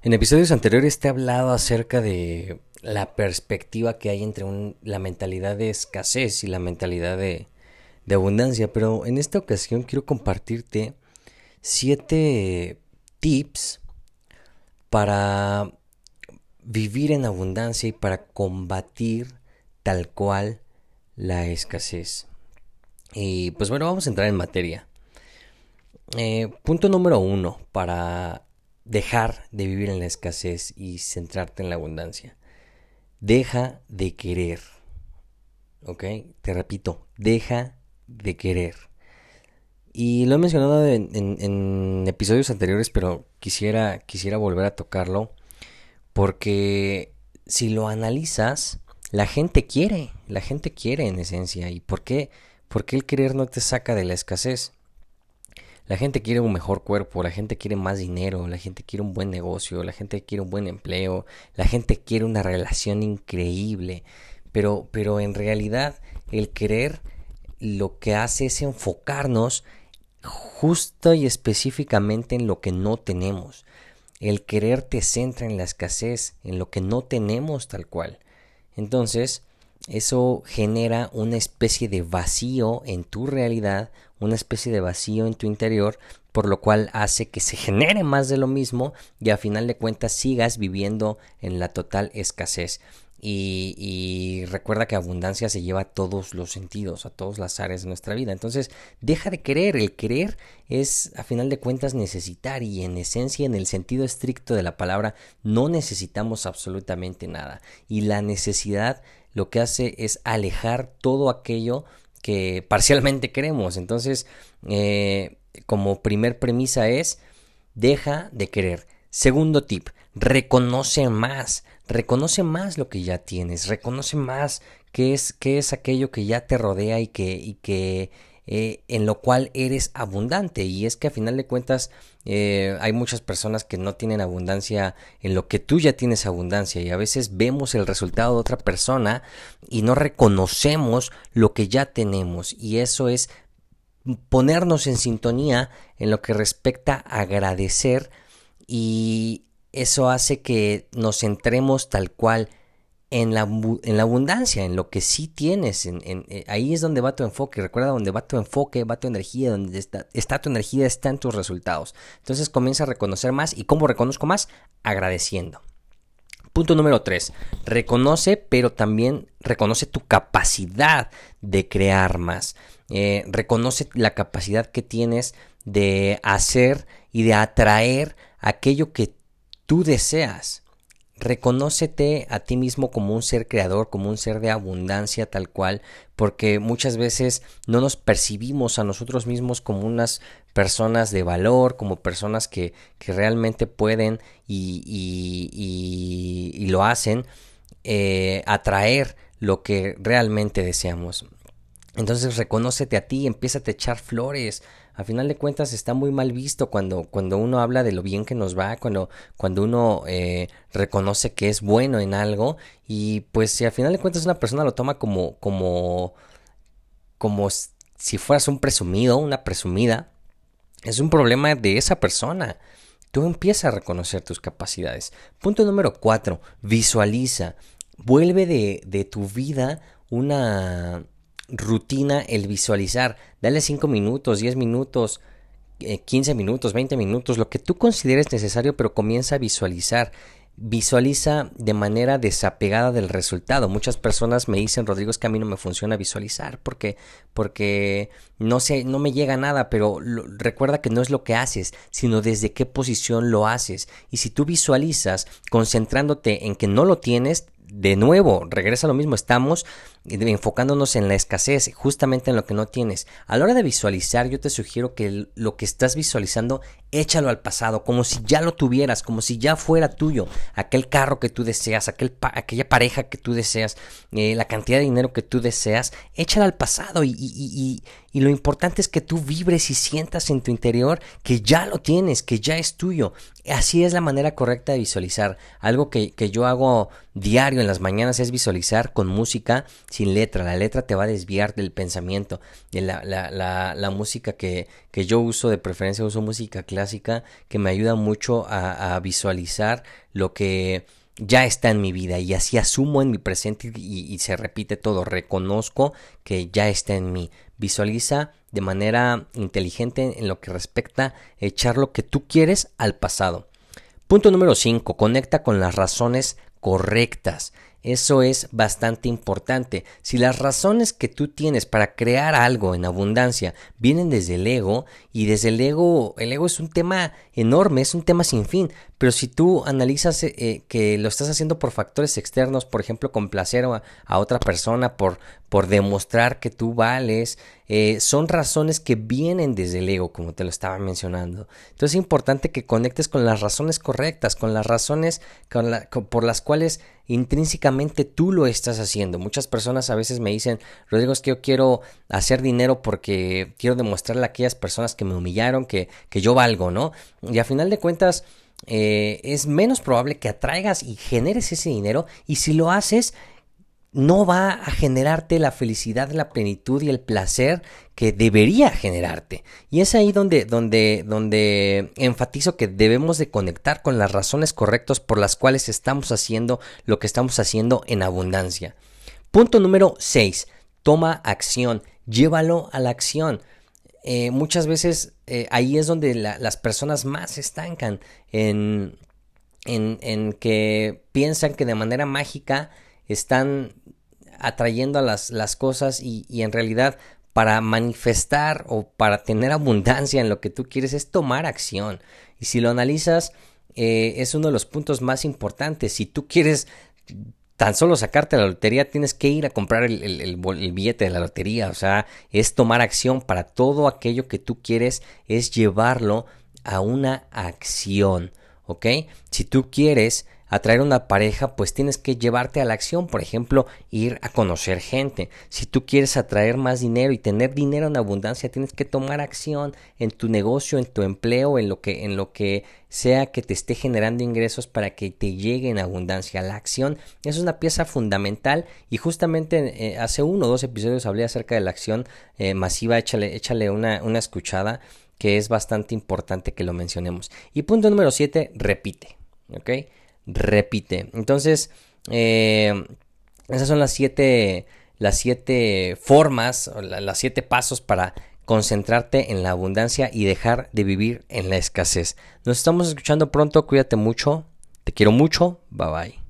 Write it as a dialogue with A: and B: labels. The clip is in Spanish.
A: En episodios anteriores te he hablado acerca de la perspectiva que hay entre la mentalidad de escasez y la mentalidad de, abundancia, pero en esta ocasión quiero compartirte siete tips para vivir en abundancia y para combatir tal cual la escasez. Y pues bueno, vamos a entrar en materia. Eh, punto número uno para dejar de vivir en la escasez y centrarte en la abundancia. Deja de querer. ¿Ok? Te repito, deja de querer. Y lo he mencionado en, episodios anteriores, pero quisiera, quisiera volver a tocarlo. Porque si lo analizas, la gente quiere, la gente quiere en esencia. ¿Y por qué? Porque el querer no te saca de la escasez. La gente quiere un mejor cuerpo, la gente quiere más dinero, la gente quiere un buen negocio, la gente quiere un buen empleo, la gente quiere una relación increíble. Pero, pero en realidad el querer lo que hace es enfocarnos justo y específicamente en lo que no tenemos. El querer te centra en la escasez, en lo que no tenemos tal cual. Entonces, eso genera una especie de vacío en tu realidad, una especie de vacío en tu interior, por lo cual hace que se genere más de lo mismo y a final de cuentas sigas viviendo en la total escasez. Y, recuerda que abundancia se lleva a todos los sentidos, a todas las áreas de nuestra vida. Entonces, deja de querer. El querer es, a final de cuentas, necesitar. Y en esencia, en el sentido estricto de la palabra, no necesitamos absolutamente nada. Y la necesidad lo que hace es alejar todo aquello que parcialmente queremos. Entonces, eh, como primer premisa es, deja de querer. Segundo tip, reconoce más, reconoce más lo que ya tienes, reconoce más qué es, qué es aquello que ya te rodea y que, y que eh, en lo cual eres abundante. Y es que a final de cuentas eh, hay muchas personas que no tienen abundancia en lo que tú ya tienes abundancia. Y a veces vemos el resultado de otra persona y no reconocemos lo que ya tenemos. Y eso es ponernos en sintonía en lo que respecta a agradecer y eso hace que nos centremos tal cual en la, en la abundancia, en lo que sí tienes. En, eh, ahí es donde va tu enfoque. Recuerda, donde va tu enfoque, va tu energía, donde está, está, tu energía, está en tus resultados. Entonces comienza a reconocer más. ¿Y cómo reconozco más? Agradeciendo. Punto número 3. Reconoce, pero también reconoce tu capacidad de crear más. Eh, reconoce la capacidad que tienes de hacer y de atraer aquello que tú deseas. Reconócete a ti mismo como un ser creador, como un ser de abundancia tal cual, porque muchas veces no nos percibimos a nosotros mismos como unas personas de valor, como personas que, que realmente pueden y, y, y, lo hacen eh, atraer lo que realmente deseamos. Entonces reconócete a ti, empieza a echar flores, a final de cuentas está muy mal visto cuando, cuando uno habla de lo bien que nos va, cuando, cuando uno eh, reconoce que es bueno en algo y pues si a final de cuentas una persona lo toma como, como, como si fueras un presumido, una presumida, es un problema de esa persona. Tú empiezas a reconocer tus capacidades. Punto número cuatro, visualiza. Vuelve de, de tu vida una, rutina el visualizar. Dale 5 minutos, 10 minutos, 15 eh, minutos, 20 minutos, lo que tú consideres necesario, pero comienza a visualizar. Visualiza de manera desapegada del resultado. Muchas personas me dicen, Rodrigo, es que a mí no me funciona visualizar porque, porque no, sé, no me llega nada, pero recuerda que no es lo que haces, sino desde qué posición lo haces. Y si tú visualizas concentrándote en que no lo tienes, de nuevo, regresa lo mismo, estamos enfocándonos en la escasez, justamente en lo que no tienes. A la hora de visualizar, yo te sugiero que lo que estás visualizando, échalo al pasado, como si ya lo tuvieras, como si ya fuera tuyo, aquel carro que tú deseas, aquel aquella pareja que tú deseas, eh, la cantidad de dinero que tú deseas, échala al pasado y, y, y lo importante es que tú vibres y sientas en tu interior que ya lo tienes, que ya es tuyo. Así es la manera correcta de visualizar. Algo que, que yo hago diario en las mañanas es visualizar con música sin letra. La letra te va a desviar del pensamiento. La, la, la, la música que, que, yo uso, de preferencia uso música clásica, que me ayuda mucho a, a visualizar lo que ya está en mi vida y así asumo en mi presente y, y, se repite todo, reconozco que ya está en mí. Visualiza de manera inteligente en lo que respecta a echar lo que tú quieres al pasado. Punto número 5. Conecta con las razones correctas. Eso es bastante importante. Si las razones que tú tienes para crear algo en abundancia vienen desde el ego, y desde el ego, el ego es un tema enorme, es un tema sin fin, pero si tú analizas eh, que lo estás haciendo por factores externos, por ejemplo, complacer a, a otra persona, por, por demostrar que tú vales, eh, son razones que vienen desde el ego, como te lo estaba mencionando. Entonces es importante que conectes con las razones correctas, con las razones por las cuales intrínsecamente tú lo estás haciendo. Muchas personas a veces me dicen, Rodrigo, es que yo quiero hacer dinero porque quiero demostrarle a aquellas personas que me humillaron que, que yo valgo, ¿no? Y a final de cuentas, eh, es menos probable que atraigas y generes ese dinero y si lo haces no va a generarte la felicidad, la plenitud y el placer que debería generarte. Y es ahí donde, donde, donde enfatizo que debemos de conectar con las razones correctas por las cuales estamos haciendo lo que estamos haciendo en abundancia. Punto número 6. Toma acción. Llévalo a la acción. Eh, muchas veces eh, ahí es donde las personas más estancan en, en, que piensan que de manera mágica están atrayendo a las, las cosas y, y, en realidad para manifestar o para tener abundancia en lo que tú quieres es tomar acción. Y si lo analizas, eh, es uno de los puntos más importantes. Si tú quieres tan solo sacarte la lotería, tienes que ir a comprar el, billete de la lotería. O sea, es tomar acción para todo aquello que tú quieres, es llevarlo a una acción. ¿Ok? Si tú quieres atraer una pareja, pues tienes que llevarte a la acción, por ejemplo, ir a conocer gente. Si tú quieres atraer más dinero y tener dinero en abundancia, tienes que tomar acción en tu negocio, en tu empleo, en lo que en lo que sea que te esté generando ingresos para que te llegue en abundancia. La acción es una pieza fundamental y justamente eh, hace uno o dos episodios hablé acerca de la acción eh, masiva, échale, échale una, una escuchada que es bastante importante que lo mencionemos. Y punto número 7, repite. ¿Ok? repite. Entonces, eh, esas son las siete, las siete formas, las siete pasos para concentrarte en la abundancia y dejar de vivir en la escasez. Nos estamos escuchando pronto, cuídate mucho, te quiero mucho, bye bye.